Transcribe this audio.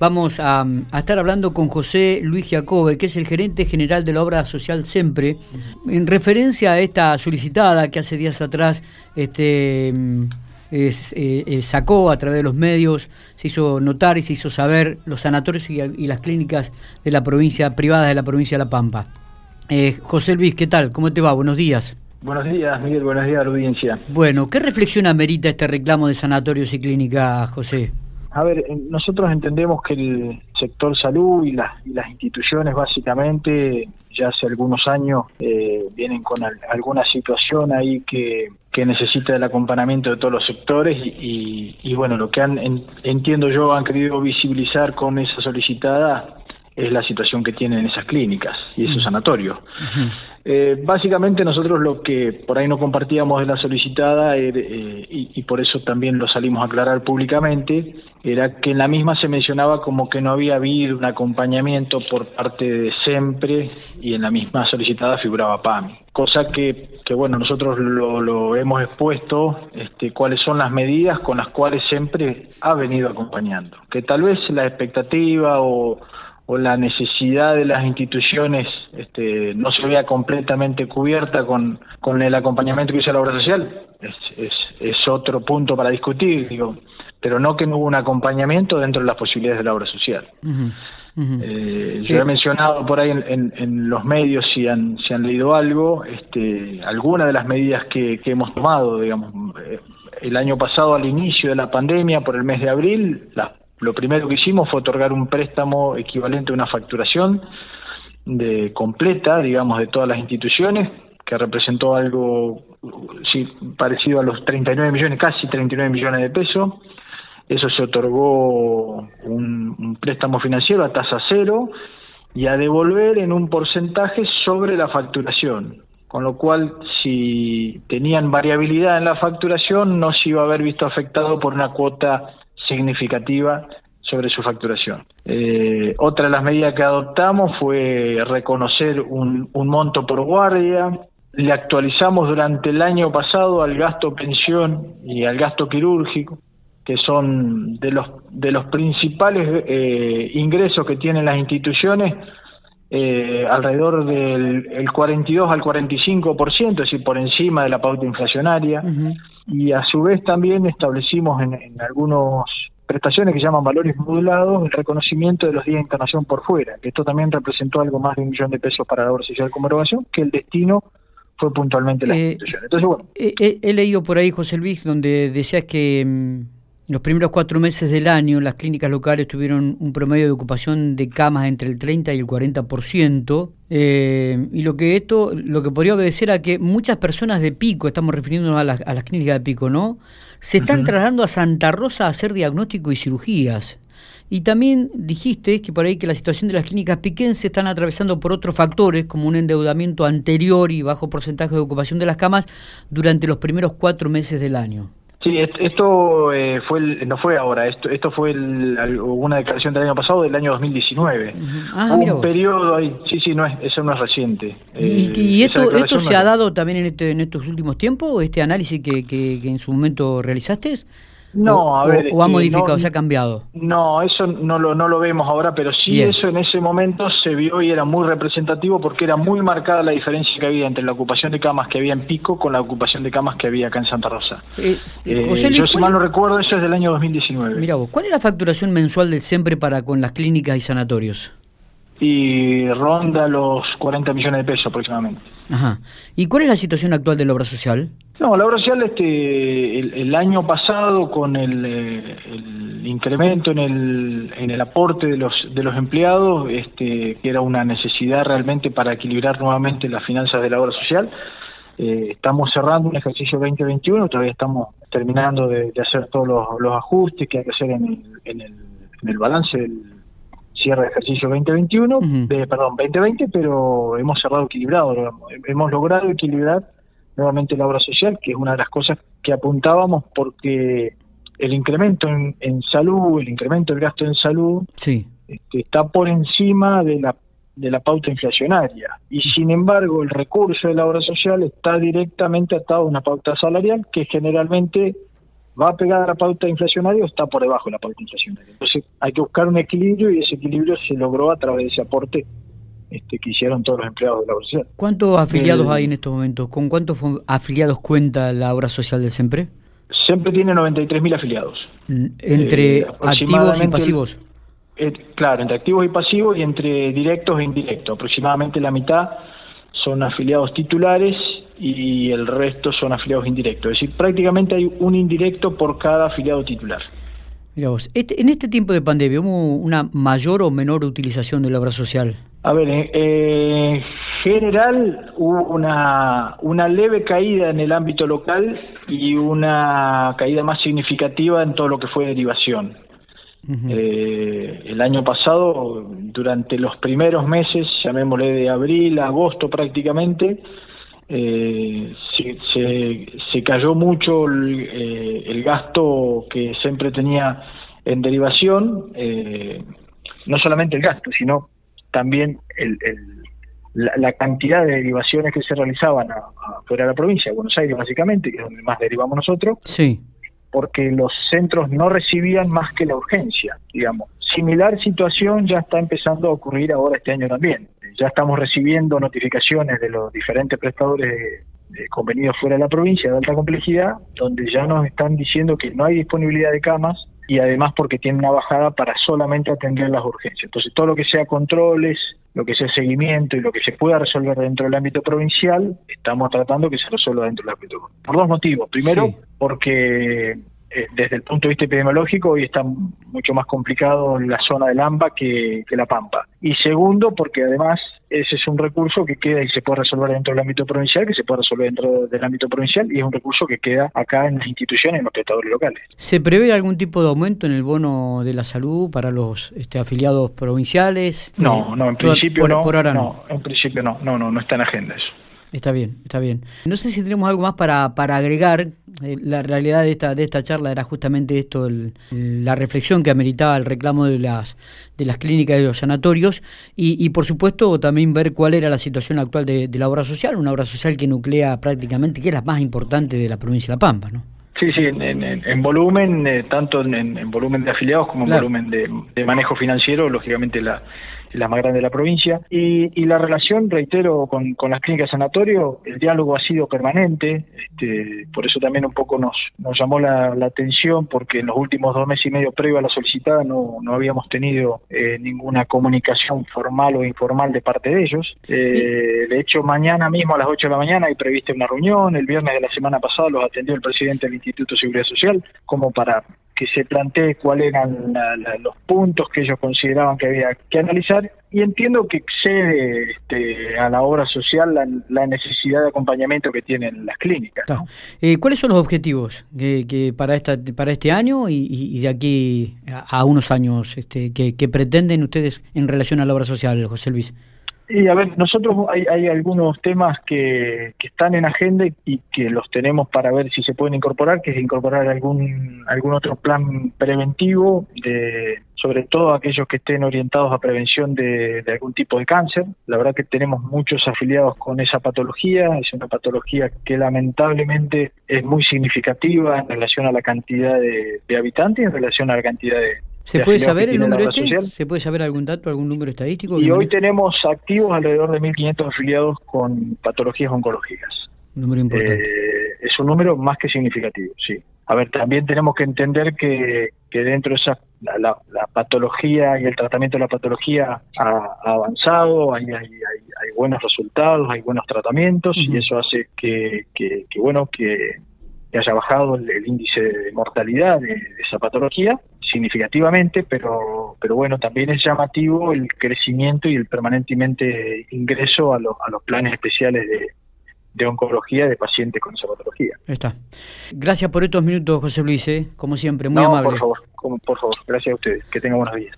Vamos a, estar hablando con José Luis Giacobbe, que es el gerente general de la obra social Siempre, en referencia a esta solicitada que hace días atrás este, eh, eh, sacó a través de los medios, se hizo notar y se hizo saber los sanatorios y, las clínicas de la provincia, privadas de la provincia de La Pampa. Eh, José Luis, ¿qué tal? ¿Cómo te va? Buenos días. Buenos días, Miguel. Buenos días audiencia. Bueno, ¿qué reflexión amerita este reclamo de sanatorios y clínicas, José? A ver, nosotros entendemos que el sector salud y las, instituciones básicamente ya hace algunos años eh, vienen con alguna situación ahí que, necesita el acompañamiento de todos los sectores y, bueno, lo que han, entiendo yo, han querido visibilizar con esa solicitada es la situación que tienen esas clínicas y esos sanatorios. Eh, básicamente nosotros lo que por ahí no compartíamos de la solicitada eh, y, por eso también lo salimos a aclarar públicamente, era que en la misma se mencionaba como que no había habido un acompañamiento por parte de SEMPRE y en la misma solicitada figuraba PAMI. Cosa que, bueno, nosotros lo, hemos expuesto, este, cuáles son las medidas con las cuales SEMPRE ha venido acompañando. Que tal vez la expectativa o la necesidad de las instituciones este, no se vea completamente cubierta con, con el acompañamiento que hizo la obra social, es, es, otro punto para discutir, digo, pero no que no hubo un acompañamiento dentro de las posibilidades de la obra social. Eh, yo he mencionado por ahí en, en, los medios, si han, si han leído algo, este, algunas de las medidas que, que hemos tomado, digamos, eh, el año pasado al inicio de la pandemia, por el mes de abril, las lo primero que hicimos fue otorgar un préstamo equivalente a una facturación de completa, digamos, de todas las instituciones, que representó algo sí, parecido a los 39 millones, casi 39 millones de pesos. Eso se otorgó un, préstamo financiero a tasa cero y a devolver en un porcentaje sobre la facturación. Con lo cual, si tenían variabilidad en la facturación, no se iba a haber visto afectado por una cuota significativa sobre su facturación. Eh, otra de las medidas que adoptamos fue reconocer un, monto por guardia. Le actualizamos durante el año pasado al gasto pensión y al gasto quirúrgico, que son de los, de los principales eh, ingresos que tienen las instituciones, eh, alrededor del el 42 al 45%, es decir, por encima de la pauta inflacionaria. Y a su vez también establecimos en, en algunos prestaciones que llaman valores modulados, el reconocimiento de los días de internación por fuera, que esto también representó algo más de un millón de pesos para la obra social como erogación, que el destino fue puntualmente la eh, institución. Entonces, bueno. he, leído por ahí, José Luis, donde decías que mm, los primeros cuatro meses del año las clínicas locales tuvieron un promedio de ocupación de camas entre el 30 y el 40%, eh, y lo que esto, lo que podría obedecer a que muchas personas de Pico, estamos refiriéndonos a las, a las clínicas de Pico, ¿no? Se están trasladando a Santa Rosa a hacer diagnóstico y cirugías. Y también dijiste que por ahí que la situación de las clínicas piquenses están atravesando por otros factores, como un endeudamiento anterior y bajo porcentaje de ocupación de las camas durante los primeros cuatro meses del año. Sí, esto eh, fue no fue ahora, esto esto fue una declaración del año pasado, del año 2019. Ah, un periodo ahí, sí, sí, no es, eso no es reciente. ¿Y, eh, esto, esto se ha dado también en, este, en estos últimos tiempos, este análisis que, que, que en su momento realizaste? No, a ver. O, ha modificado, se ha cambiado? No, eso no lo, no lo vemos ahora, pero sí eso en ese momento se vio y era muy representativo porque era muy marcada la diferencia que había entre la ocupación de camas que había en Pico con la ocupación de camas que había acá en Santa Rosa. Eh, eh, yo, si mal no recuerdo, eso es del año 2019. Mira vos, ¿cuál es la facturación mensual del SEMPRE para con las clínicas y sanatorios? Y ronda los 40 millones de pesos aproximadamente. Ajá. ¿Y cuál es la situación actual de la obra social? No, la obra social este, el, año pasado con el, eh, incremento en el, en el aporte de los, de los empleados, este, que era una necesidad realmente para equilibrar nuevamente las finanzas de la obra social, eh, estamos cerrando un ejercicio 2021, todavía estamos terminando de, hacer todos los, ajustes que hay que hacer en el, en el, en el balance del cierre de ejercicio 2021, de, perdón, 2020, pero hemos cerrado equilibrado, hemos logrado equilibrar nuevamente la obra social, que es una de las cosas que apuntábamos porque el incremento en, salud, el incremento del gasto en salud, sí. Este, está por encima de la, de la pauta inflacionaria. Y sin embargo, el recurso de la obra social está directamente atado a una pauta salarial que generalmente va pegada a la pauta inflacionaria o está por debajo de la pauta inflacionaria. Entonces hay que buscar un equilibrio y ese equilibrio se logró a través de ese aporte este, que hicieron todos los empleados de la obra social. ¿Cuántos afiliados hay en estos momentos? ¿Con cuántos afiliados cuenta la obra social del SEMPRE? SEMPRE tiene 93.000 afiliados. ¿Entre eh, activos y pasivos? Eh, claro, entre activos y pasivos y entre directos e indirectos. Aproximadamente la mitad son afiliados titulares y el resto son afiliados indirectos. Es decir, prácticamente hay un indirecto por cada afiliado titular. Mira vos, este, en este tiempo de pandemia, ¿hubo una mayor o menor utilización de la obra social? A ver, en general hubo una, una leve caída en el ámbito local y una caída más significativa en todo lo que fue derivación. Eh, el año pasado, durante los primeros meses, llamémosle de abril a agosto prácticamente, eh, se, cayó mucho eh, el, gasto que siempre tenía en derivación, no solamente el gasto, sino también el, la, cantidad de derivaciones que se realizaban fuera de la provincia, Buenos Aires básicamente, que es donde más derivamos nosotros. Sí porque los centros no recibían más que la urgencia, digamos. Similar situación ya está empezando a ocurrir ahora este año también. Ya estamos recibiendo notificaciones de los diferentes prestadores de, convenidos fuera de la provincia de alta complejidad, donde ya nos están diciendo que no hay disponibilidad de camas y además porque tienen una bajada para solamente atender las urgencias. Entonces todo lo que sea controles, lo que sea seguimiento y lo que se pueda resolver dentro del ámbito provincial, estamos tratando que se resuelva dentro del ámbito. Por dos motivos. Primero, porque desde el punto de vista epidemiológico hoy está mucho más complicado la zona del AMBA que, la Pampa. Y segundo, porque además ese es un recurso que queda y se puede resolver dentro del ámbito provincial, que se puede resolver dentro del ámbito provincial y es un recurso que queda acá en las instituciones, en los prestadores locales. ¿Se prevé algún tipo de aumento en el bono de la salud para los este, afiliados provinciales? No, no, en principio no. Por ahora no. En principio no, no, no, no está en agenda eso. Está bien, está bien. No sé si tenemos algo más para, para agregar. Eh, la realidad de esta, de esta charla era justamente esto, la reflexión que ameritaba el reclamo de las, de las clínicas y de los sanatorios y, y por supuesto también ver cuál era la situación actual de, la obra social, una obra social que nuclea prácticamente, que es la más importante de la provincia de La Pampa, ¿no? Sí, sí, en, volumen, eh, tanto en, volumen de afiliados como en volumen de, de manejo financiero, lógicamente la, la más grande de la provincia. Y, y la relación, reitero, con, con, las clínicas sanatorio, el diálogo ha sido permanente, este, por eso también un poco nos, nos llamó la, atención, porque en los últimos dos meses y medio previo a la solicitada no, no habíamos tenido eh, ninguna comunicación formal o informal de parte de ellos. Eh, de hecho, mañana mismo a las 8 de la mañana hay prevista una reunión, el viernes de la semana pasada los atendió el presidente del Instituto de Seguridad Social, como para que se plantee cuáles eran los puntos que ellos consideraban que había que analizar y entiendo que excede este, a la obra social la, necesidad de acompañamiento que tienen las clínicas. Eh, ¿Cuáles son los objetivos que, para esta para este año y, de aquí a, unos años este, que, pretenden ustedes en relación a la obra social, José Luis? Y a ver, nosotros hay, hay algunos temas que, están en agenda y que los tenemos para ver si se pueden incorporar, que es incorporar algún algún otro plan preventivo, de, sobre todo aquellos que estén orientados a prevención de, de algún tipo de cáncer. La verdad que tenemos muchos afiliados con esa patología, es una patología que lamentablemente es muy significativa en relación a la cantidad de, de habitantes y en relación a la cantidad de, ¿Se puede saber el número este? ¿Se puede saber algún dato, algún número estadístico? Y hoy tenemos activos alrededor de 1.500 afiliados con patologías oncológicas. número importante. Eh, es un número más que significativo, sí. A ver, también tenemos que entender que, que dentro de esa la, patología y el tratamiento de la patología ha, avanzado, hay, hay, hay, buenos resultados, hay buenos tratamientos y eso hace que, que, bueno que, haya bajado el, índice de mortalidad de, esa patología significativamente, pero, pero bueno, también es llamativo el crecimiento y el permanentemente ingreso a, a los planes especiales de, de oncología de pacientes con esa patología. Está. Gracias por estos minutos, José Luis, ¿eh? como siempre, muy amable. Por favor, por favor, gracias a ustedes. Que tengan buenos días.